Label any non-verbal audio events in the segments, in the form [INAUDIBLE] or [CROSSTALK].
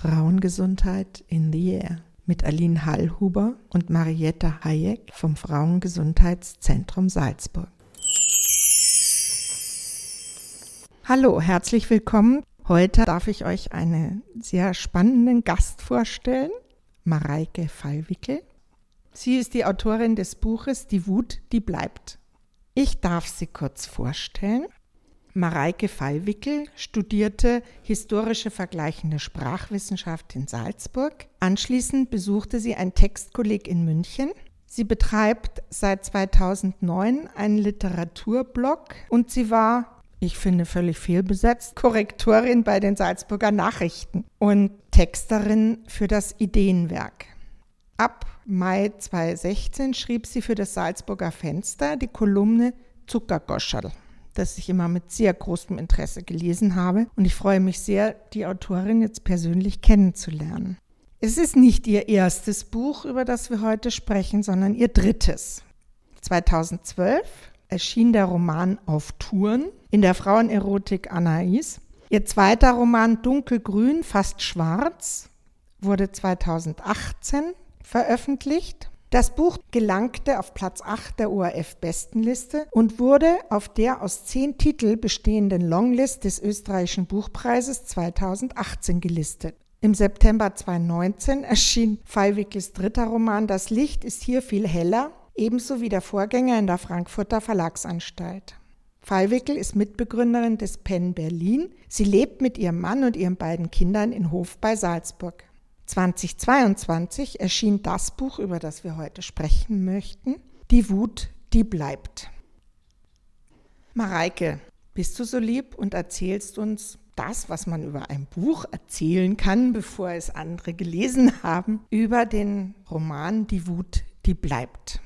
Frauengesundheit in the Air mit Aline Hallhuber und Marietta Hayek vom Frauengesundheitszentrum Salzburg. Hallo, herzlich willkommen. Heute darf ich euch einen sehr spannenden Gast vorstellen, Mareike Fallwickel. Sie ist die Autorin des Buches Die Wut, die bleibt. Ich darf sie kurz vorstellen. Mareike Fallwickel studierte historische vergleichende Sprachwissenschaft in Salzburg. Anschließend besuchte sie ein Textkolleg in München. Sie betreibt seit 2009 einen Literaturblog und sie war, ich finde völlig fehlbesetzt, Korrektorin bei den Salzburger Nachrichten und Texterin für das Ideenwerk. Ab Mai 2016 schrieb sie für das Salzburger Fenster die Kolumne Zuckergoscherl das ich immer mit sehr großem Interesse gelesen habe. Und ich freue mich sehr, die Autorin jetzt persönlich kennenzulernen. Es ist nicht ihr erstes Buch, über das wir heute sprechen, sondern ihr drittes. 2012 erschien der Roman Auf Touren in der Frauenerotik Anais. Ihr zweiter Roman Dunkelgrün, fast schwarz, wurde 2018 veröffentlicht das Buch gelangte auf Platz 8 der ORF-Bestenliste und wurde auf der aus zehn Titel bestehenden Longlist des österreichischen Buchpreises 2018 gelistet. Im September 2019 erschien Fallwickels dritter Roman Das Licht ist hier viel heller, ebenso wie der Vorgänger in der Frankfurter Verlagsanstalt. Fallwickel ist Mitbegründerin des Penn Berlin. Sie lebt mit ihrem Mann und ihren beiden Kindern in Hof bei Salzburg. 2022 erschien das Buch, über das wir heute sprechen möchten, Die Wut, die bleibt. Mareike, bist du so lieb und erzählst uns das, was man über ein Buch erzählen kann, bevor es andere gelesen haben, über den Roman Die Wut, die bleibt.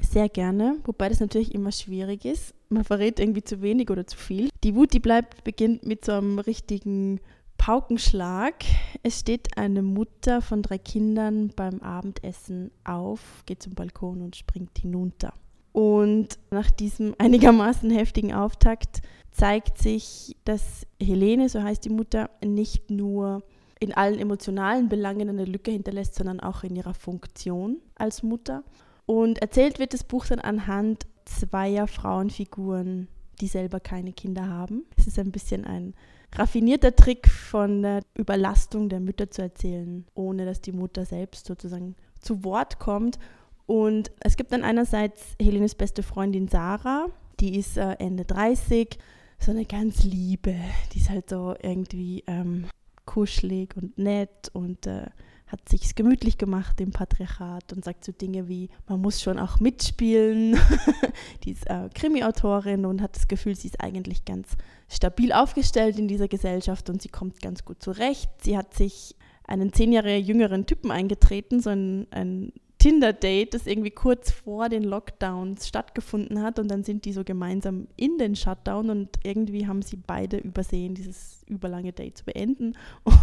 Sehr gerne, wobei das natürlich immer schwierig ist. Man verrät irgendwie zu wenig oder zu viel. Die Wut, die bleibt, beginnt mit so einem richtigen Paukenschlag. Es steht eine Mutter von drei Kindern beim Abendessen auf, geht zum Balkon und springt hinunter. Und nach diesem [LAUGHS] einigermaßen heftigen Auftakt zeigt sich, dass Helene, so heißt die Mutter, nicht nur in allen emotionalen Belangen eine Lücke hinterlässt, sondern auch in ihrer Funktion als Mutter. Und erzählt wird das Buch dann anhand zweier Frauenfiguren, die selber keine Kinder haben. Es ist ein bisschen ein raffinierter Trick von der Überlastung der Mütter zu erzählen, ohne dass die Mutter selbst sozusagen zu Wort kommt. Und es gibt dann einerseits Helenes beste Freundin Sarah, die ist äh, Ende 30, so eine ganz liebe, die ist halt so irgendwie ähm, kuschelig und nett und äh, hat sich gemütlich gemacht im Patriarchat und sagt so Dinge wie, man muss schon auch mitspielen. [LAUGHS] die ist äh, Krimi-Autorin und hat das Gefühl, sie ist eigentlich ganz stabil aufgestellt in dieser Gesellschaft und sie kommt ganz gut zurecht. Sie hat sich einen zehn Jahre jüngeren Typen eingetreten, so ein, ein Tinder-Date, das irgendwie kurz vor den Lockdowns stattgefunden hat und dann sind die so gemeinsam in den Shutdown und irgendwie haben sie beide übersehen, dieses überlange Date zu beenden. [LAUGHS] und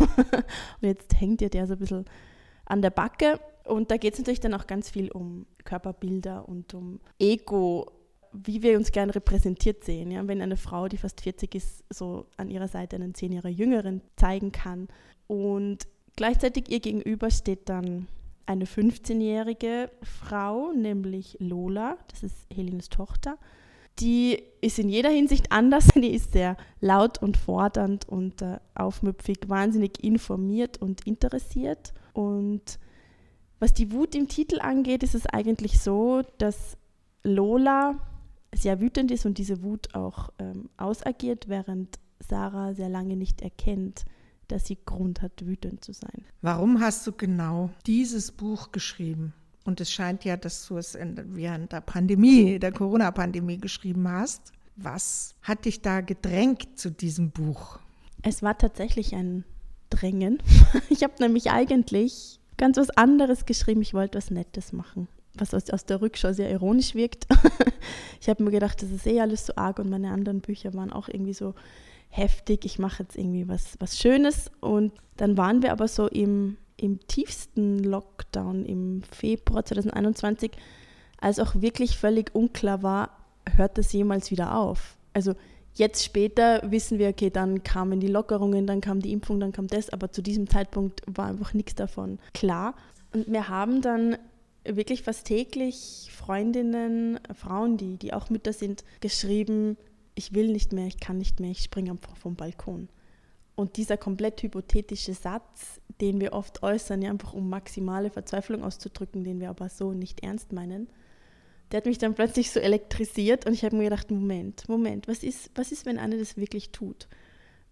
jetzt hängt ihr der so ein bisschen an der Backe und da geht es natürlich dann auch ganz viel um Körperbilder und um Ego, wie wir uns gern repräsentiert sehen. Ja? Wenn eine Frau, die fast 40 ist, so an ihrer Seite einen zehn Jahre jüngeren zeigen kann und gleichzeitig ihr gegenüber steht dann eine 15-jährige Frau, nämlich Lola, das ist Helenes Tochter. Die ist in jeder Hinsicht anders. [LAUGHS] Die ist sehr laut und fordernd und äh, aufmüpfig, wahnsinnig informiert und interessiert. Und was die Wut im Titel angeht, ist es eigentlich so, dass Lola sehr wütend ist und diese Wut auch ähm, ausagiert, während Sarah sehr lange nicht erkennt, dass sie Grund hat, wütend zu sein. Warum hast du genau dieses Buch geschrieben? Und es scheint ja, dass du es während der Pandemie, der Corona-Pandemie geschrieben hast. Was hat dich da gedrängt zu diesem Buch? Es war tatsächlich ein Drängen. [LAUGHS] Ich habe nämlich eigentlich ganz was anderes geschrieben. Ich wollte was Nettes machen, was aus, aus der Rückschau sehr ironisch wirkt. [LAUGHS] Ich habe mir gedacht, das ist eh alles so arg und meine anderen Bücher waren auch irgendwie so heftig, ich mache jetzt irgendwie was, was Schönes. Und dann waren wir aber so im, im tiefsten Lockdown im Februar 2021, als auch wirklich völlig unklar war, hört das jemals wieder auf? Also Jetzt später wissen wir, okay, dann kamen die Lockerungen, dann kam die Impfung, dann kam das, aber zu diesem Zeitpunkt war einfach nichts davon klar. Und wir haben dann wirklich fast täglich Freundinnen, Frauen, die, die auch Mütter sind, geschrieben, ich will nicht mehr, ich kann nicht mehr, ich springe einfach vom Balkon. Und dieser komplett hypothetische Satz, den wir oft äußern, ja, einfach um maximale Verzweiflung auszudrücken, den wir aber so nicht ernst meinen, der hat mich dann plötzlich so elektrisiert und ich habe mir gedacht, Moment, Moment, was ist, was ist, wenn eine das wirklich tut?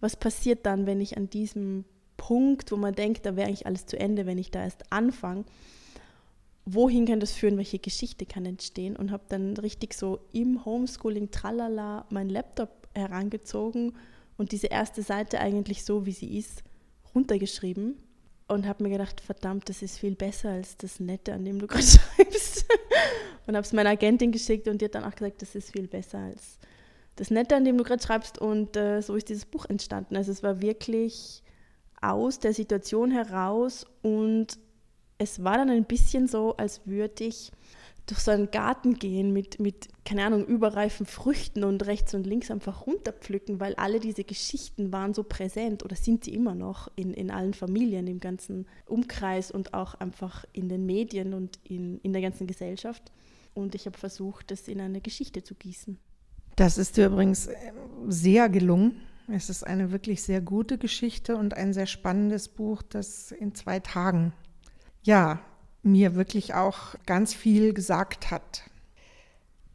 Was passiert dann, wenn ich an diesem Punkt, wo man denkt, da wäre eigentlich alles zu Ende, wenn ich da erst anfange, wohin kann das führen, welche Geschichte kann entstehen und habe dann richtig so im Homeschooling tralala meinen Laptop herangezogen und diese erste Seite eigentlich so, wie sie ist, runtergeschrieben und habe mir gedacht, verdammt, das ist viel besser als das Nette, an dem du gerade [LAUGHS] schreibst. und habe es meiner Agentin geschickt und die hat dann auch gesagt, das ist viel besser als das Nette, an dem du gerade schreibst. Und äh, so ist dieses Buch entstanden. Also es war wirklich aus der Situation heraus und es war dann ein bisschen so, als würde ich durch so einen Garten gehen mit, mit, keine Ahnung, überreifen Früchten und rechts und links einfach runterpflücken, weil alle diese Geschichten waren so präsent oder sind sie immer noch in, in allen Familien, im ganzen Umkreis und auch einfach in den Medien und in, in der ganzen Gesellschaft. Und ich habe versucht, das in eine Geschichte zu gießen. Das ist dir übrigens äh, sehr gelungen. Es ist eine wirklich sehr gute Geschichte und ein sehr spannendes Buch, das in zwei Tagen, ja, mir wirklich auch ganz viel gesagt hat.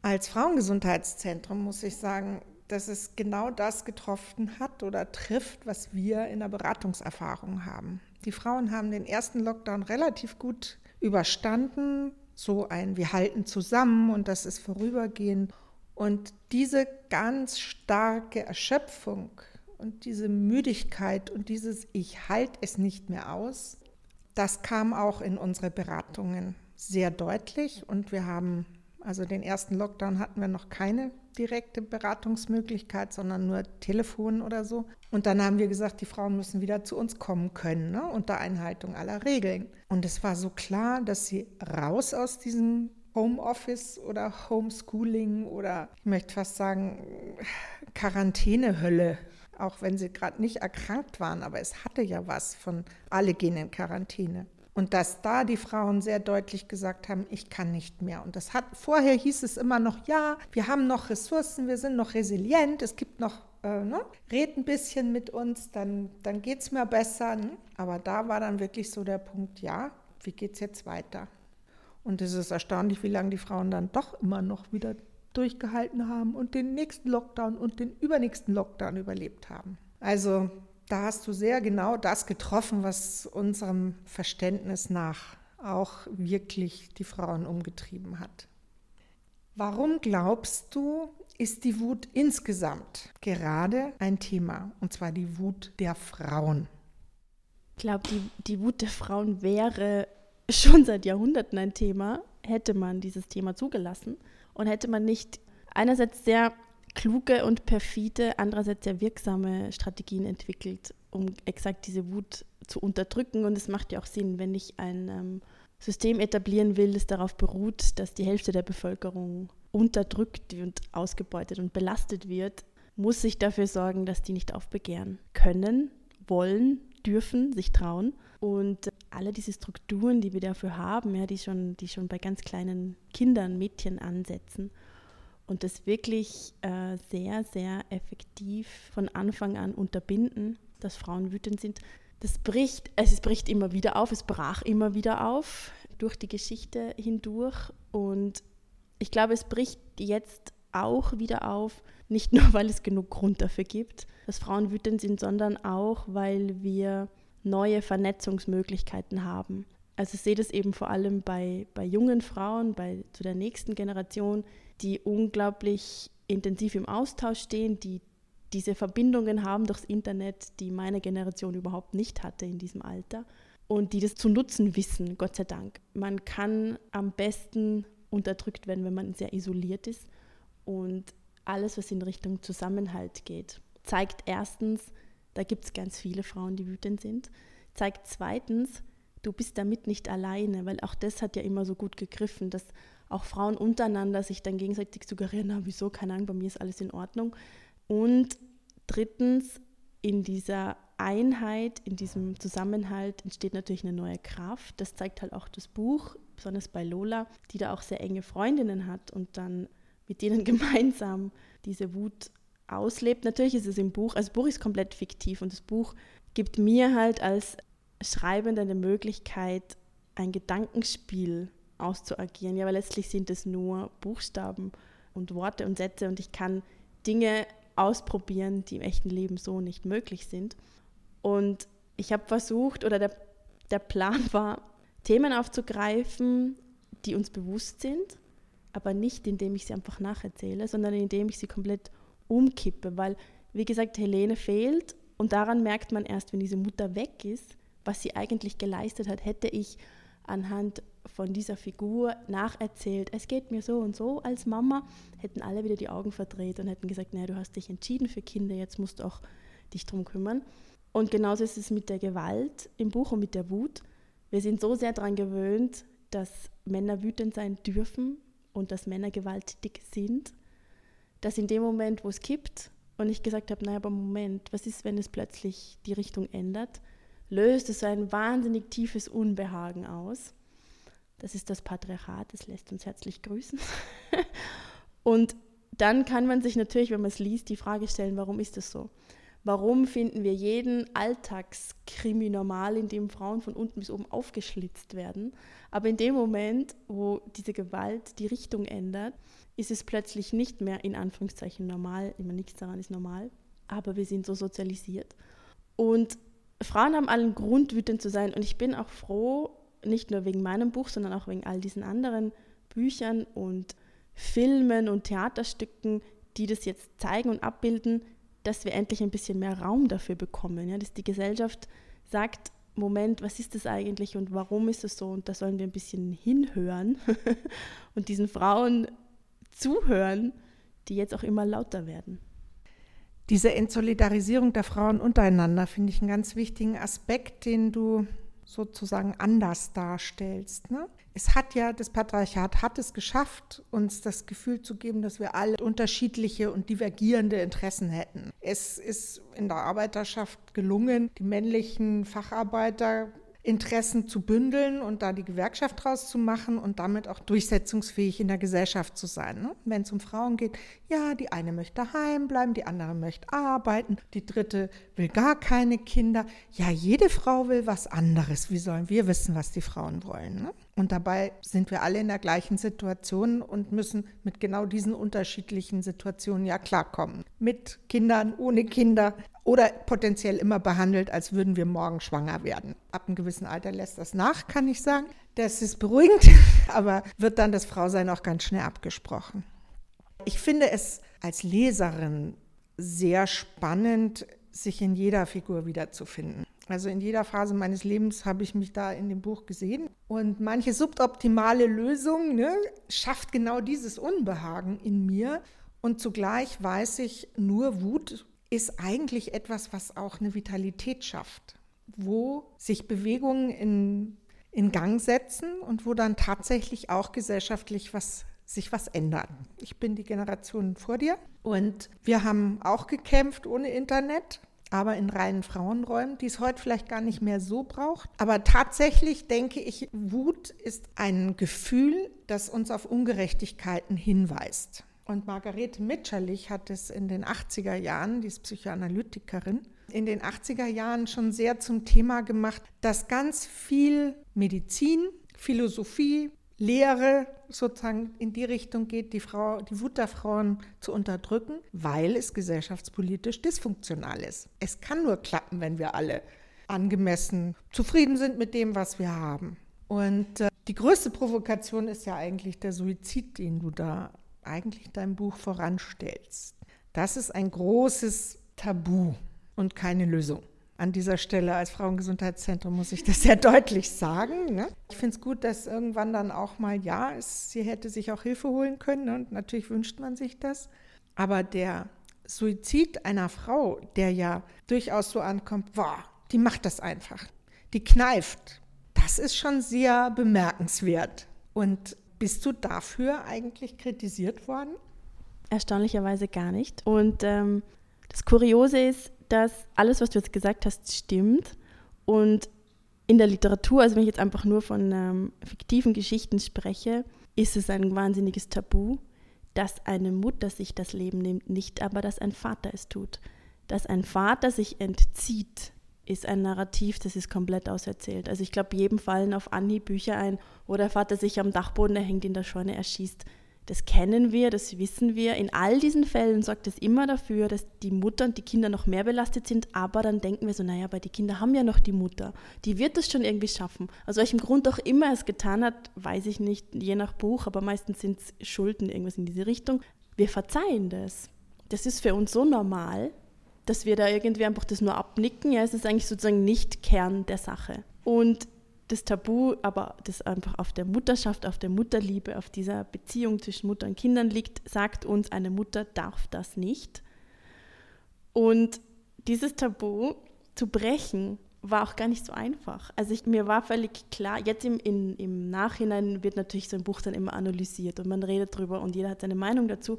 Als Frauengesundheitszentrum muss ich sagen, dass es genau das getroffen hat oder trifft, was wir in der Beratungserfahrung haben. Die Frauen haben den ersten Lockdown relativ gut überstanden, so ein Wir halten zusammen und das ist vorübergehend. Und diese ganz starke Erschöpfung und diese Müdigkeit und dieses Ich halte es nicht mehr aus, das kam auch in unsere Beratungen sehr deutlich und wir haben, also den ersten Lockdown hatten wir noch keine direkte Beratungsmöglichkeit, sondern nur Telefon oder so. Und dann haben wir gesagt, die Frauen müssen wieder zu uns kommen können, ne, unter Einhaltung aller Regeln. Und es war so klar, dass sie raus aus diesem Homeoffice oder Homeschooling oder ich möchte fast sagen Quarantänehölle auch wenn sie gerade nicht erkrankt waren, aber es hatte ja was von alle gehen in Quarantäne. Und dass da die Frauen sehr deutlich gesagt haben, ich kann nicht mehr. Und das hat vorher hieß es immer noch, ja, wir haben noch Ressourcen, wir sind noch resilient, es gibt noch, äh, ne? red ein bisschen mit uns, dann, dann geht es mir besser. Ne? Aber da war dann wirklich so der Punkt, ja, wie geht es jetzt weiter? Und es ist erstaunlich, wie lange die Frauen dann doch immer noch wieder durchgehalten haben und den nächsten Lockdown und den übernächsten Lockdown überlebt haben. Also da hast du sehr genau das getroffen, was unserem Verständnis nach auch wirklich die Frauen umgetrieben hat. Warum glaubst du, ist die Wut insgesamt gerade ein Thema, und zwar die Wut der Frauen? Ich glaube, die, die Wut der Frauen wäre schon seit Jahrhunderten ein Thema, hätte man dieses Thema zugelassen. Und hätte man nicht einerseits sehr kluge und perfide, andererseits sehr wirksame Strategien entwickelt, um exakt diese Wut zu unterdrücken. Und es macht ja auch Sinn, wenn ich ein ähm, System etablieren will, das darauf beruht, dass die Hälfte der Bevölkerung unterdrückt und ausgebeutet und belastet wird, muss ich dafür sorgen, dass die nicht aufbegehren können, wollen, dürfen, sich trauen. Und alle diese Strukturen, die wir dafür haben, ja, die, schon, die schon bei ganz kleinen Kindern, Mädchen ansetzen und das wirklich äh, sehr, sehr effektiv von Anfang an unterbinden, dass Frauen wütend sind. Das bricht, es bricht immer wieder auf, es brach immer wieder auf durch die Geschichte hindurch und ich glaube, es bricht jetzt auch wieder auf, nicht nur, [LAUGHS] weil es genug Grund dafür gibt, dass Frauen wütend sind, sondern auch, weil wir neue Vernetzungsmöglichkeiten haben. Also ich sehe das eben vor allem bei, bei jungen Frauen, bei zu der nächsten Generation, die unglaublich intensiv im Austausch stehen, die diese Verbindungen haben durchs Internet, die meine Generation überhaupt nicht hatte in diesem Alter und die das zu nutzen wissen, Gott sei Dank. Man kann am besten unterdrückt werden, wenn man sehr isoliert ist und alles, was in Richtung Zusammenhalt geht, zeigt erstens, da gibt es ganz viele Frauen, die wütend sind, zeigt zweitens, du bist damit nicht alleine, weil auch das hat ja immer so gut gegriffen, dass auch Frauen untereinander sich dann gegenseitig suggerieren, na wieso, keine Ahnung, bei mir ist alles in Ordnung. Und drittens, in dieser Einheit, in diesem Zusammenhalt entsteht natürlich eine neue Kraft. Das zeigt halt auch das Buch, besonders bei Lola, die da auch sehr enge Freundinnen hat und dann mit denen [LAUGHS] gemeinsam diese Wut auslebt. Natürlich ist es im Buch, also das Buch ist komplett fiktiv und das Buch gibt mir halt als Schreibender eine Möglichkeit, ein Gedankenspiel auszuagieren. Ja, weil letztlich sind es nur Buchstaben und Worte und Sätze und ich kann Dinge ausprobieren, die im echten Leben so nicht möglich sind. Und ich habe versucht, oder der, der Plan [LAUGHS] war, Themen aufzugreifen, die uns bewusst sind, aber nicht indem ich sie einfach nacherzähle, sondern indem ich sie komplett umkippe, weil, wie gesagt, Helene fehlt und daran merkt man erst, wenn diese Mutter weg ist, was sie eigentlich geleistet hat, hätte ich anhand von dieser Figur nacherzählt, es geht mir so und so als Mama, hätten alle wieder die Augen verdreht und hätten gesagt, naja, du hast dich entschieden für Kinder, jetzt musst du auch dich drum kümmern. Und genauso ist es mit der Gewalt im Buch und mit der Wut. Wir sind so sehr daran gewöhnt, dass Männer wütend sein dürfen und dass Männer gewalttätig sind, dass in dem Moment, wo es kippt und ich gesagt habe, naja, aber Moment, was ist, wenn es plötzlich die Richtung ändert, löst es so ein wahnsinnig tiefes Unbehagen aus. Das ist das Patriarchat, das lässt uns herzlich grüßen. [LAUGHS] und dann kann man sich natürlich, wenn man es liest, die Frage stellen, warum ist das so? Warum finden wir jeden Alltagskrimi normal, in dem Frauen von unten bis oben aufgeschlitzt werden? Aber in dem Moment, wo diese Gewalt die Richtung ändert, ist es plötzlich nicht mehr in Anführungszeichen normal. Immer nichts daran ist normal. Aber wir sind so sozialisiert. Und Frauen haben allen Grund, wütend zu sein. Und ich bin auch froh, nicht nur wegen meinem Buch, sondern auch wegen all diesen anderen Büchern und Filmen und Theaterstücken, die das jetzt zeigen und abbilden, dass wir endlich ein bisschen mehr Raum dafür bekommen, ja, dass die Gesellschaft sagt, Moment, was ist das eigentlich und warum ist es so? Und da sollen wir ein bisschen hinhören [LAUGHS] und diesen Frauen zuhören, die jetzt auch immer lauter werden. Diese Entsolidarisierung der Frauen untereinander finde ich einen ganz wichtigen Aspekt, den du sozusagen anders darstellst. Ne? Es hat ja, das Patriarchat hat es geschafft, uns das Gefühl zu geben, dass wir alle unterschiedliche und divergierende Interessen hätten. Es ist in der Arbeiterschaft gelungen, die männlichen Facharbeiter Interessen zu bündeln und da die Gewerkschaft draus zu machen und damit auch durchsetzungsfähig in der Gesellschaft zu sein. Ne? Wenn es um Frauen geht, ja, die eine möchte daheim bleiben, die andere möchte arbeiten, die dritte will gar keine Kinder. Ja, jede Frau will was anderes. Wie sollen wir wissen, was die Frauen wollen? Ne? Und dabei sind wir alle in der gleichen Situation und müssen mit genau diesen unterschiedlichen Situationen ja klarkommen. Mit Kindern, ohne Kinder oder potenziell immer behandelt, als würden wir morgen schwanger werden. Ab einem gewissen Alter lässt das nach, kann ich sagen. Das ist beruhigend, [LAUGHS] aber wird dann das Frausein auch ganz schnell abgesprochen. Ich finde es als Leserin sehr spannend, sich in jeder Figur wiederzufinden. Also in jeder Phase meines Lebens habe ich mich da in dem Buch gesehen. Und manche suboptimale Lösung ne, schafft genau dieses Unbehagen in mir. Und zugleich weiß ich, nur Wut ist eigentlich etwas, was auch eine Vitalität schafft, wo sich Bewegungen in, in Gang setzen und wo dann tatsächlich auch gesellschaftlich was sich was ändert. Ich bin die Generation vor dir und wir haben auch gekämpft ohne Internet aber in reinen Frauenräumen, die es heute vielleicht gar nicht mehr so braucht. Aber tatsächlich denke ich, Wut ist ein Gefühl, das uns auf Ungerechtigkeiten hinweist. Und Margarete Mitscherlich hat es in den 80er Jahren, die ist Psychoanalytikerin, in den 80er Jahren schon sehr zum Thema gemacht, dass ganz viel Medizin, Philosophie, Lehre sozusagen in die Richtung geht, die, Frau, die Wut der Frauen zu unterdrücken, weil es gesellschaftspolitisch dysfunktional ist. Es kann nur klappen, wenn wir alle angemessen zufrieden sind mit dem, was wir haben. Und äh, die größte Provokation ist ja eigentlich der Suizid, den du da eigentlich dein Buch voranstellst. Das ist ein großes Tabu und keine Lösung an dieser Stelle als Frauengesundheitszentrum muss ich das [LAUGHS] sehr deutlich sagen. Ne? Ich finde es gut, dass irgendwann dann auch mal, ja, es, sie hätte sich auch Hilfe holen können ne? und natürlich wünscht man sich das. Aber der Suizid einer Frau, der ja durchaus so ankommt, boah, die macht das einfach, die kneift, das ist schon sehr bemerkenswert. Und bist du dafür eigentlich kritisiert worden? Erstaunlicherweise gar nicht. Und ähm, Das Kuriose ist, dass alles, was du jetzt gesagt hast, stimmt. Und in der Literatur, also wenn ich jetzt einfach nur von ähm, fiktiven Geschichten spreche, ist es ein wahnsinniges Tabu, dass eine Mutter sich das Leben nimmt, nicht aber, dass ein Vater es tut. Dass ein Vater sich entzieht, ist ein Narrativ, das ist komplett auserzählt. Also ich glaube, jedem fallen auf Anhieb Bücher ein, wo der Vater sich am Dachboden hängt, in der Scheune erschießt. Das kennen wir, das wissen wir. In all diesen Fällen sorgt es immer dafür, dass die Mutter und die Kinder noch mehr belastet sind. Aber dann denken wir so, naja, aber die Kinder haben ja noch die Mutter. Die wird es schon irgendwie schaffen. Aus welchem Grund auch immer es getan hat, weiß ich nicht, je nach Buch. Aber meistens sind es Schulden, irgendwas in diese Richtung. Wir verzeihen das. Das ist für uns so normal, dass wir da irgendwie einfach das nur abnicken. Ja, es ist eigentlich sozusagen nicht Kern der Sache. Und das Tabu, aber das einfach auf der Mutterschaft, auf der Mutterliebe, auf dieser Beziehung zwischen Mutter und Kindern liegt, sagt uns, eine Mutter darf das nicht. Und dieses Tabu zu brechen, war auch gar nicht so einfach. Also ich, mir war völlig klar, jetzt im, in, im Nachhinein wird natürlich so ein Buch dann immer analysiert und man redet drüber und jeder hat seine Meinung dazu.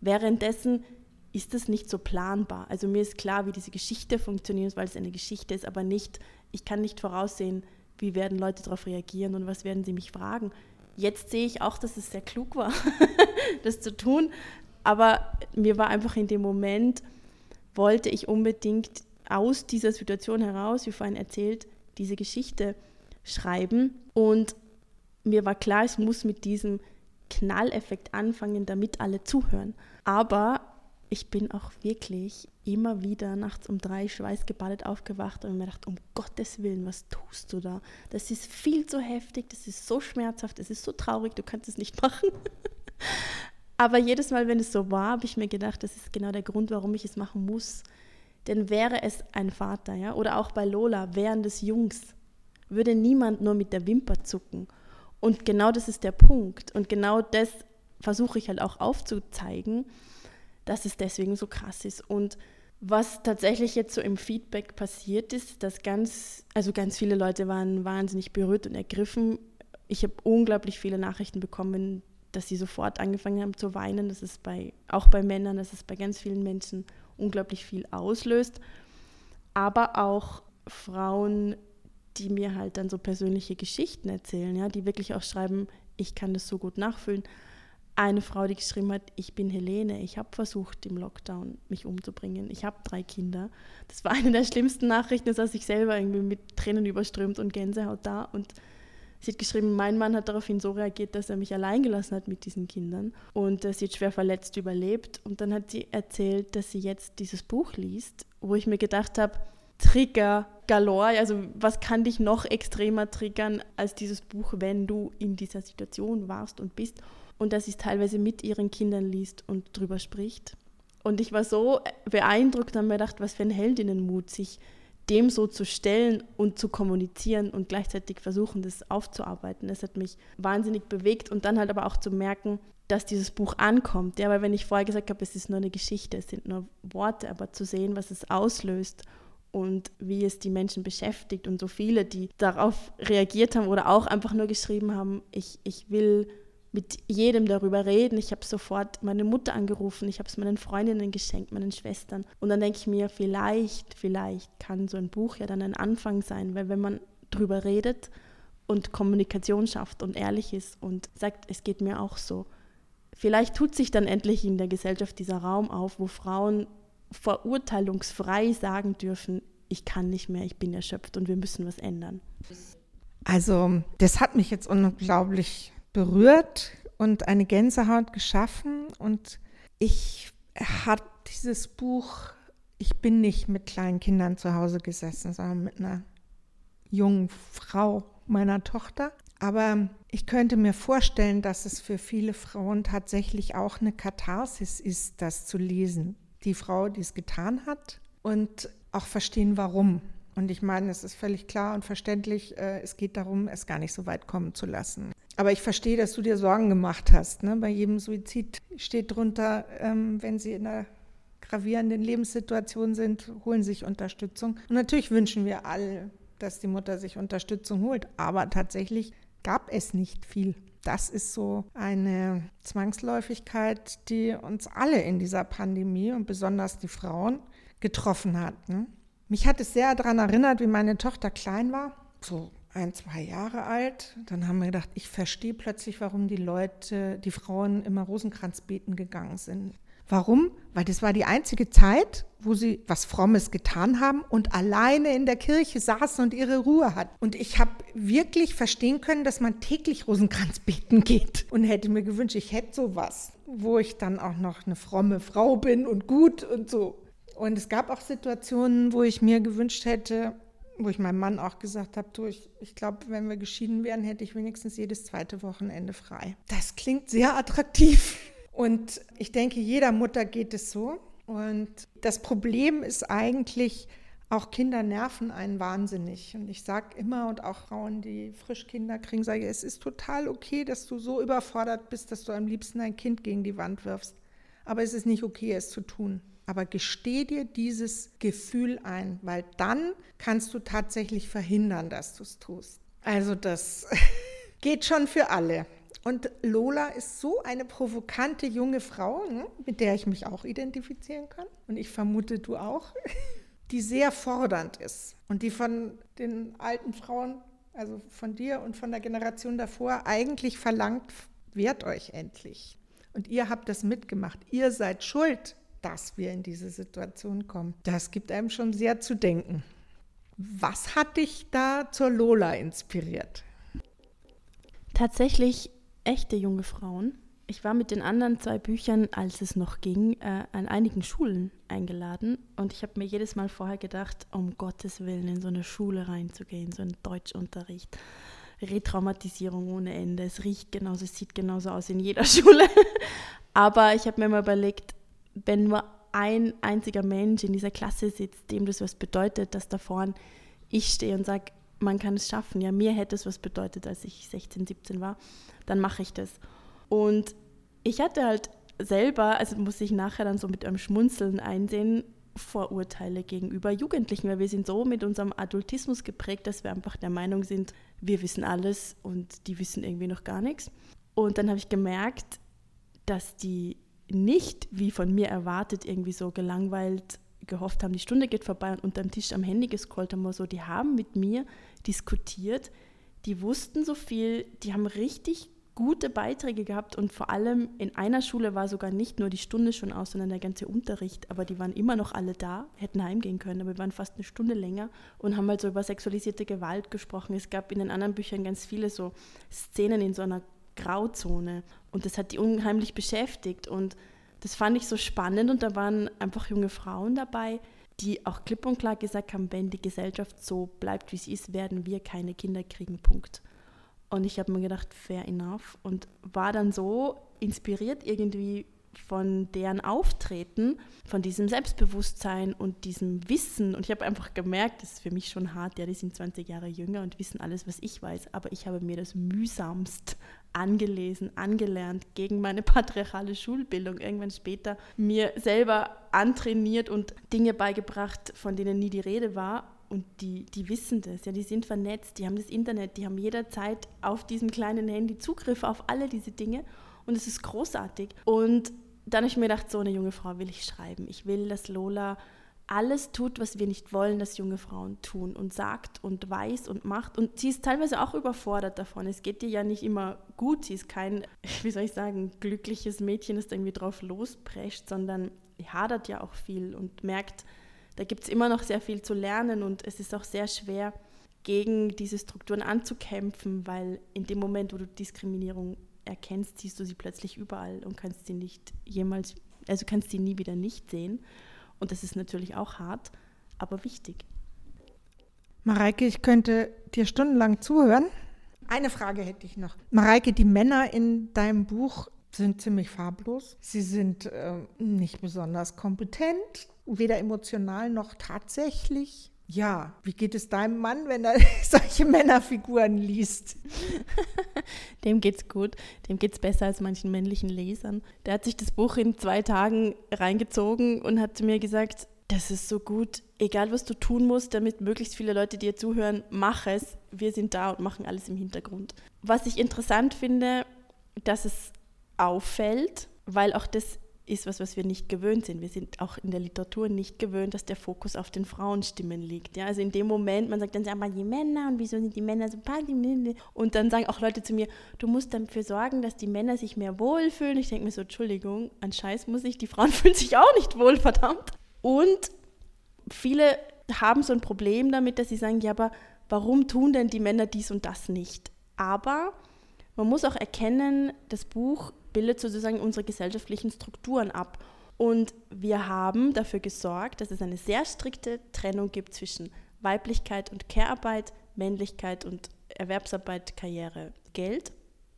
Währenddessen ist das nicht so planbar. Also mir ist klar, wie diese Geschichte funktioniert, weil es eine Geschichte ist, aber nicht, ich kann nicht voraussehen, wie werden Leute darauf reagieren und was werden sie mich fragen. Jetzt sehe ich auch, dass es sehr klug war, [LAUGHS] das zu tun, aber mir war einfach in dem Moment, wollte ich unbedingt aus dieser Situation heraus, wie vorhin erzählt, diese Geschichte schreiben und mir war klar, es muss mit diesem Knalleffekt anfangen, damit alle zuhören. Aber ich bin auch wirklich immer wieder nachts um drei schweißgebadet aufgewacht und mir gedacht, um Gottes Willen, was tust du da? Das ist viel zu heftig, das ist so schmerzhaft, das ist so traurig, du kannst es nicht [LAUGHS] machen. Aber jedes Mal, wenn es so war, habe ich mir gedacht, das ist genau der Grund, warum ich es machen muss. Denn wäre es ein Vater, ja, oder auch bei Lola, während des Jungs, würde niemand nur mit der Wimper zucken. Und genau das ist der Punkt. Und genau das versuche ich halt auch aufzuzeigen dass es deswegen so krass ist. Und was tatsächlich jetzt so im Feedback passiert ist, dass ganz, also ganz viele Leute waren wahnsinnig berührt und ergriffen. Ich habe unglaublich viele Nachrichten bekommen, dass sie sofort angefangen haben zu weinen. Das ist bei, auch bei Männern, dass es bei ganz vielen Menschen unglaublich viel auslöst. Aber auch Frauen, die mir halt dann so persönliche Geschichten erzählen, ja, die wirklich auch schreiben, ich kann das so gut nachfühlen eine Frau, die geschrieben hat, ich bin Helene, ich habe versucht im Lockdown mich umzubringen, ich habe drei Kinder. Das war eine der schlimmsten Nachrichten, dass saß ich selber irgendwie mit Tränen überströmt und Gänsehaut da. Und sie hat geschrieben, mein Mann hat daraufhin so reagiert, dass er mich allein gelassen hat mit diesen Kindern. Und äh, sie hat schwer verletzt überlebt. Und dann hat sie erzählt, dass sie jetzt dieses Buch liest, wo ich mir gedacht habe, Trigger galore, also was kann dich noch extremer triggern als dieses Buch, wenn du in dieser Situation warst und bist und dass sie es teilweise mit ihren Kindern liest und drüber spricht. Und ich war so beeindruckt und habe mir gedacht, was für ein Heldinnenmut, sich dem so zu stellen und zu kommunizieren und gleichzeitig versuchen, das aufzuarbeiten. Das hat mich wahnsinnig bewegt und dann halt aber auch zu merken, dass dieses Buch ankommt. Ja, weil wenn ich vorher gesagt habe, es ist nur eine Geschichte, es sind nur Worte, aber zu sehen, was es auslöst und wie es die Menschen beschäftigt und so viele, die darauf reagiert haben oder auch einfach nur geschrieben haben, ich, ich will mit jedem darüber reden. Ich habe sofort meine Mutter angerufen, ich habe es meinen Freundinnen geschenkt, meinen Schwestern. Und dann denke ich mir, vielleicht, vielleicht kann so ein Buch ja dann ein Anfang sein, weil wenn man darüber redet und Kommunikation schafft und ehrlich ist und sagt, es geht mir auch so, vielleicht tut sich dann endlich in der Gesellschaft dieser Raum auf, wo Frauen verurteilungsfrei sagen dürfen, ich kann nicht mehr, ich bin erschöpft und wir müssen was ändern. Also das hat mich jetzt unglaublich berührt und eine Gänsehaut geschaffen. Und ich habe dieses Buch, ich bin nicht mit kleinen Kindern zu Hause gesessen, sondern mit einer jungen Frau meiner Tochter. Aber ich könnte mir vorstellen, dass es für viele Frauen tatsächlich auch eine Katharsis ist, das zu lesen. Die Frau, die es getan hat und auch verstehen, warum. Und ich meine, es ist völlig klar und verständlich, äh, es geht darum, es gar nicht so weit kommen zu lassen. Aber ich verstehe, dass du dir Sorgen gemacht hast. Ne? Bei jedem Suizid steht drunter, ähm, wenn sie in einer gravierenden Lebenssituation sind, holen sich Unterstützung. Und natürlich wünschen wir alle, dass die Mutter sich Unterstützung holt. Aber tatsächlich gab es nicht viel. Das ist so eine Zwangsläufigkeit, die uns alle in dieser Pandemie und besonders die Frauen getroffen hat. Ne? Mich hat es sehr daran erinnert, wie meine Tochter klein war, so ein, zwei Jahre alt. Dann haben wir gedacht, ich verstehe plötzlich, warum die Leute, die Frauen immer Rosenkranz beten gegangen sind. Warum? Weil das war die einzige Zeit, wo sie was Frommes getan haben und alleine in der Kirche saßen und ihre Ruhe hatten. Und ich habe wirklich verstehen können, dass man täglich Rosenkranz beten geht und hätte mir gewünscht, ich hätte sowas, wo ich dann auch noch eine fromme Frau bin und gut und so. Und es gab auch Situationen, wo ich mir gewünscht hätte, wo ich meinem Mann auch gesagt habe, du, ich, ich glaube, wenn wir geschieden wären, hätte ich wenigstens jedes zweite Wochenende frei. Das klingt sehr attraktiv. Und ich denke, jeder Mutter geht es so. Und das Problem ist eigentlich, auch Kinder nerven einen wahnsinnig. Und ich sage immer, und auch Frauen, die frisch Kinder kriegen, sage ich, es ist total okay, dass du so überfordert bist, dass du am liebsten ein Kind gegen die Wand wirfst. Aber es ist nicht okay, es zu tun. Aber gesteh dir dieses Gefühl ein, weil dann kannst du tatsächlich verhindern, dass du es tust. Also das [LAUGHS] geht schon für alle. Und Lola ist so eine provokante junge Frau, ne, mit der ich mich auch identifizieren kann. Und ich vermute, du auch. [LAUGHS] Die sehr fordernd ist und die von den alten Frauen, also von dir und von der Generation davor, eigentlich verlangt, wehrt euch endlich. Und ihr habt das mitgemacht. Ihr seid schuld, dass wir in diese Situation kommen. Das gibt einem schon sehr zu denken. Was hat dich da zur Lola inspiriert? Tatsächlich echte junge Frauen. Ich war mit den anderen zwei Büchern, als es noch ging, äh, an einigen Schulen eingeladen und ich habe mir jedes Mal vorher gedacht, um Gottes Willen in so eine Schule reinzugehen, so einen Deutschunterricht. Retraumatisierung ohne Ende. Es riecht genauso, es sieht genauso aus in jeder [LAUGHS] Schule. Aber ich habe mir mal überlegt, wenn nur ein einziger Mensch in dieser Klasse sitzt, dem das was bedeutet, dass da vorne ich stehe und sage, man kann es schaffen. Ja, mir hätte es was bedeutet, als ich 16, 17 war dann mache ich das. Und ich hatte halt selber, also muss ich nachher dann so mit einem Schmunzeln einsehen, Vorurteile gegenüber Jugendlichen, weil wir sind so mit unserem Adultismus geprägt, dass wir einfach der Meinung sind, wir wissen alles und die wissen irgendwie noch gar nichts. Und dann habe ich gemerkt, dass die nicht, wie von mir erwartet, irgendwie so gelangweilt gehofft haben, die Stunde geht vorbei und unterm Tisch am Handy gescrollt haben, so, die haben mit mir diskutiert, die wussten so viel, die haben richtig gute Beiträge gehabt und vor allem in einer Schule war sogar nicht nur die Stunde schon aus, sondern der ganze Unterricht, aber die waren immer noch alle da, hätten heimgehen können, aber wir waren fast eine Stunde länger und haben halt so über sexualisierte Gewalt gesprochen. Es gab in den anderen Büchern ganz viele so Szenen in so einer Grauzone und das hat die unheimlich beschäftigt und das fand ich so spannend und da waren einfach junge Frauen dabei, die auch klipp und klar gesagt haben, wenn die Gesellschaft so bleibt, wie sie ist, werden wir keine Kinder kriegen, Punkt. Und ich habe mir gedacht, fair enough. Und war dann so inspiriert irgendwie von deren Auftreten, von diesem Selbstbewusstsein und diesem Wissen. Und ich habe einfach gemerkt, das ist für mich schon hart, ja, die sind 20 Jahre jünger und wissen alles, was ich weiß. Aber ich habe mir das mühsamst angelesen, angelernt gegen meine patriarchale Schulbildung. Irgendwann später mir selber antrainiert und Dinge beigebracht, von denen nie die Rede war und die, die wissen das, ja, die sind vernetzt, die haben das Internet, die haben jederzeit auf diesem kleinen Handy Zugriff auf alle diese Dinge und es ist großartig. Und dann habe ich mir gedacht, so eine junge Frau will ich schreiben. Ich will, dass Lola alles tut, was wir nicht wollen, dass junge Frauen tun und sagt und weiß und macht. Und sie ist teilweise auch überfordert davon. Es geht ihr ja nicht immer gut. Sie ist kein, [LAUGHS] wie soll ich sagen, glückliches Mädchen, das irgendwie drauf losprescht, sondern hadert ja auch viel und merkt, da gibt es immer noch sehr viel zu lernen und es ist auch sehr schwer, gegen diese Strukturen anzukämpfen, weil in dem Moment, wo du Diskriminierung erkennst, siehst du sie plötzlich überall und kannst sie nicht jemals, also kannst sie nie wieder nicht sehen. Und das ist natürlich auch hart, aber wichtig. Mareike, ich könnte dir stundenlang zuhören. Eine Frage hätte ich noch. Mareike, die Männer in deinem Buch sind ziemlich farblos. Sie sind äh, nicht besonders kompetent weder emotional noch tatsächlich. Ja, wie geht es deinem Mann, wenn er [LAUGHS] solche Männerfiguren liest? [LAUGHS] Dem geht's gut. Dem geht's besser als manchen männlichen Lesern. Der hat sich das Buch in zwei Tagen reingezogen und hat zu mir gesagt, das ist so gut. egal was du tun musst, damit möglichst viele Leute dir zuhören, mach es. Wir sind da und machen alles im Hintergrund. Was ich interessant finde, dass es auffällt, weil auch das ist was, was wir nicht gewöhnt sind. Wir sind auch in der Literatur nicht gewöhnt, dass der Fokus auf den Frauenstimmen liegt. Ja? Also in dem Moment, man sagt dann, sagen die Männer und wieso sind die Männer so Und dann sagen auch Leute zu mir, du musst dafür sorgen, dass die Männer sich mehr wohlfühlen. Ich denke mir so, Entschuldigung, an Scheiß muss ich, die Frauen [LAUGHS] fühlen sich auch nicht wohl, verdammt. Und viele haben so ein Problem damit, dass sie sagen, ja, aber warum tun denn die Männer dies und das nicht? Aber man muss auch erkennen, das Buch bildet sozusagen unsere gesellschaftlichen Strukturen ab. Und wir haben dafür gesorgt, dass es eine sehr strikte Trennung gibt zwischen Weiblichkeit und Care-Arbeit, Männlichkeit und Erwerbsarbeit, Karriere, Geld.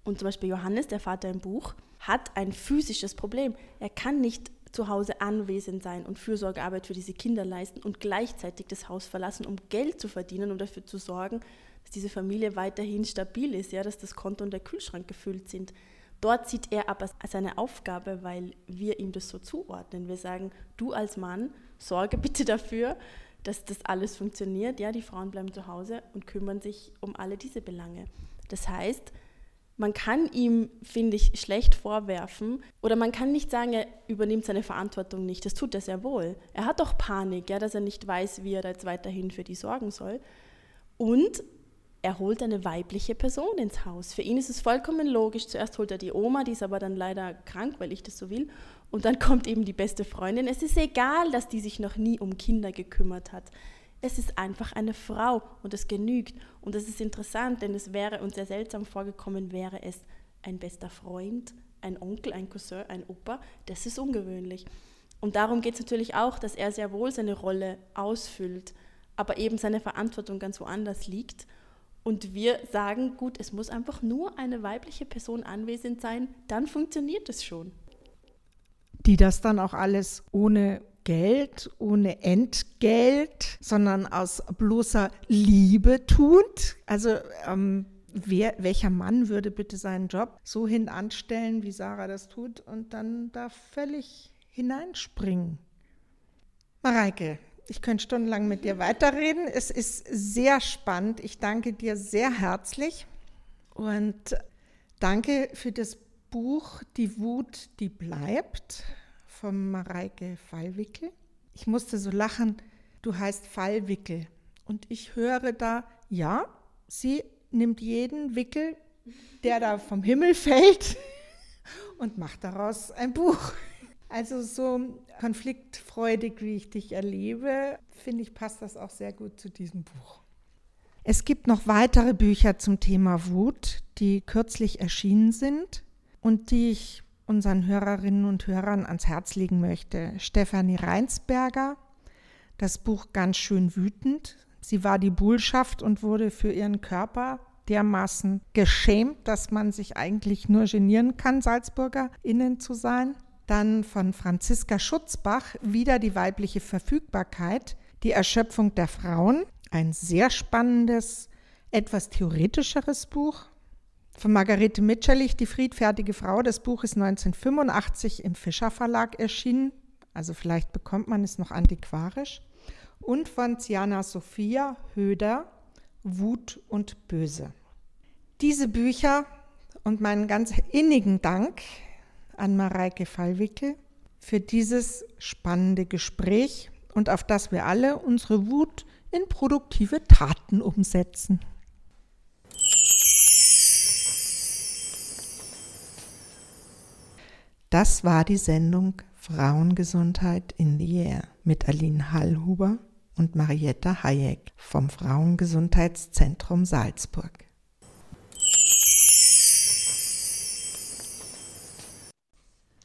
Und zum Beispiel Johannes, der Vater im Buch, hat ein physisches Problem. Er kann nicht zu Hause anwesend sein und Fürsorgearbeit für diese Kinder leisten und gleichzeitig das Haus verlassen, um Geld zu verdienen, um dafür zu sorgen, dass diese Familie weiterhin stabil ist, ja, dass das Konto und der Kühlschrank gefüllt sind. Dort sieht er aber seine Aufgabe, weil wir ihm das so zuordnen. Wir sagen, du als Mann, sorge bitte dafür, dass das alles funktioniert. Ja, die Frauen bleiben zu Hause und kümmern sich um alle diese Belange. Das heißt, man kann ihm, finde ich, schlecht vorwerfen oder man kann nicht sagen, er übernimmt seine Verantwortung nicht. Das tut er sehr wohl. Er hat doch Panik, ja, dass er nicht weiß, wie er da jetzt weiterhin für die sorgen soll. Und er holt eine weibliche Person ins Haus. Für ihn ist es vollkommen logisch. Zuerst holt er die Oma, die ist aber dann leider krank, weil ich das so will. Und dann [LAUGHS] kommt eben die beste Freundin. Es ist egal, dass die sich noch nie um Kinder gekümmert hat. Es ist einfach eine Frau und es genügt. Und das ist interessant, denn es wäre uns sehr seltsam vorgekommen, wäre es ein bester Freund, ein Onkel, ein Cousin, ein Opa. Das ist ungewöhnlich. Und darum geht es natürlich auch, dass er sehr wohl seine Rolle ausfüllt, aber eben seine Verantwortung ganz woanders liegt und wir sagen, gut, es muss einfach nur eine weibliche Person anwesend sein, dann funktioniert es schon. Die das dann auch alles ohne Geld, ohne Entgelt, sondern aus bloßer Liebe tut. Also ähm, wer, welcher Mann würde bitte seinen Job so hin anstellen, wie Sarah das tut, und dann da völlig hineinspringen? Mareike, ich könnte stundenlang mit dir weiterreden. Es ist sehr spannend. Ich danke dir sehr herzlich und danke für das Buch Die Wut, die bleibt von Mareike Fallwickel. Ich musste so lachen, du heißt Fallwickel. Und ich höre da, ja, sie nimmt jeden Wickel, der da vom Himmel fällt [LAUGHS] und macht daraus ein Buch. Also so konfliktfreudig, wie ich dich erlebe, finde ich, passt das auch sehr gut zu diesem Buch. Es gibt noch weitere Bücher zum Thema Wut, die kürzlich erschienen sind und die ich unseren Hörerinnen und Hörern ans Herz legen möchte. Stefanie Reinsberger, das Buch Ganz schön wütend. Sie war die Bullschaft und wurde für ihren Körper dermaßen geschämt, dass man sich eigentlich nur genieren kann, Salzburger innen zu sein. Dann von Franziska Schutzbach wieder die weibliche Verfügbarkeit, die Erschöpfung der Frauen, ein sehr spannendes, etwas theoretischeres Buch. Von Margarete Mitscherlich, Die friedfertige Frau. Das Buch ist 1985 im Fischer Verlag erschienen. Also vielleicht bekommt man es noch antiquarisch. Und von Ziana Sophia Höder, Wut und Böse. Diese Bücher und meinen ganz innigen Dank an Mareike Fallwickel für dieses spannende Gespräch und auf das wir alle unsere Wut in produktive Taten umsetzen. Das war die Sendung Frauengesundheit in the Air mit Aline Hallhuber und Marietta Hayek vom Frauengesundheitszentrum Salzburg.